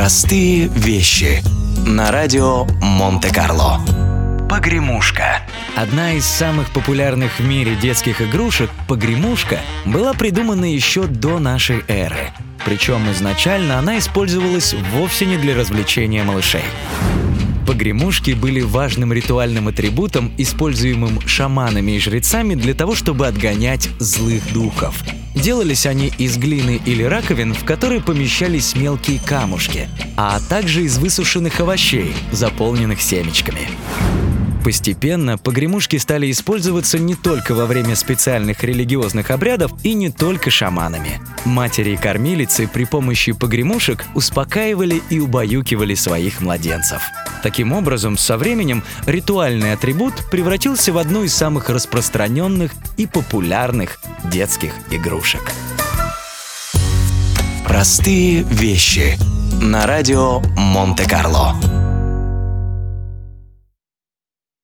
Простые вещи на радио Монте-Карло. Погремушка. Одна из самых популярных в мире детских игрушек, погремушка, была придумана еще до нашей эры. Причем изначально она использовалась вовсе не для развлечения малышей. Погремушки были важным ритуальным атрибутом, используемым шаманами и жрецами для того, чтобы отгонять злых духов. Делались они из глины или раковин, в которые помещались мелкие камушки, а также из высушенных овощей, заполненных семечками. Постепенно погремушки стали использоваться не только во время специальных религиозных обрядов и не только шаманами. Матери и кормилицы при помощи погремушек успокаивали и убаюкивали своих младенцев. Таким образом, со временем ритуальный атрибут превратился в одну из самых распространенных и популярных детских игрушек. Простые вещи на радио Монте-Карло.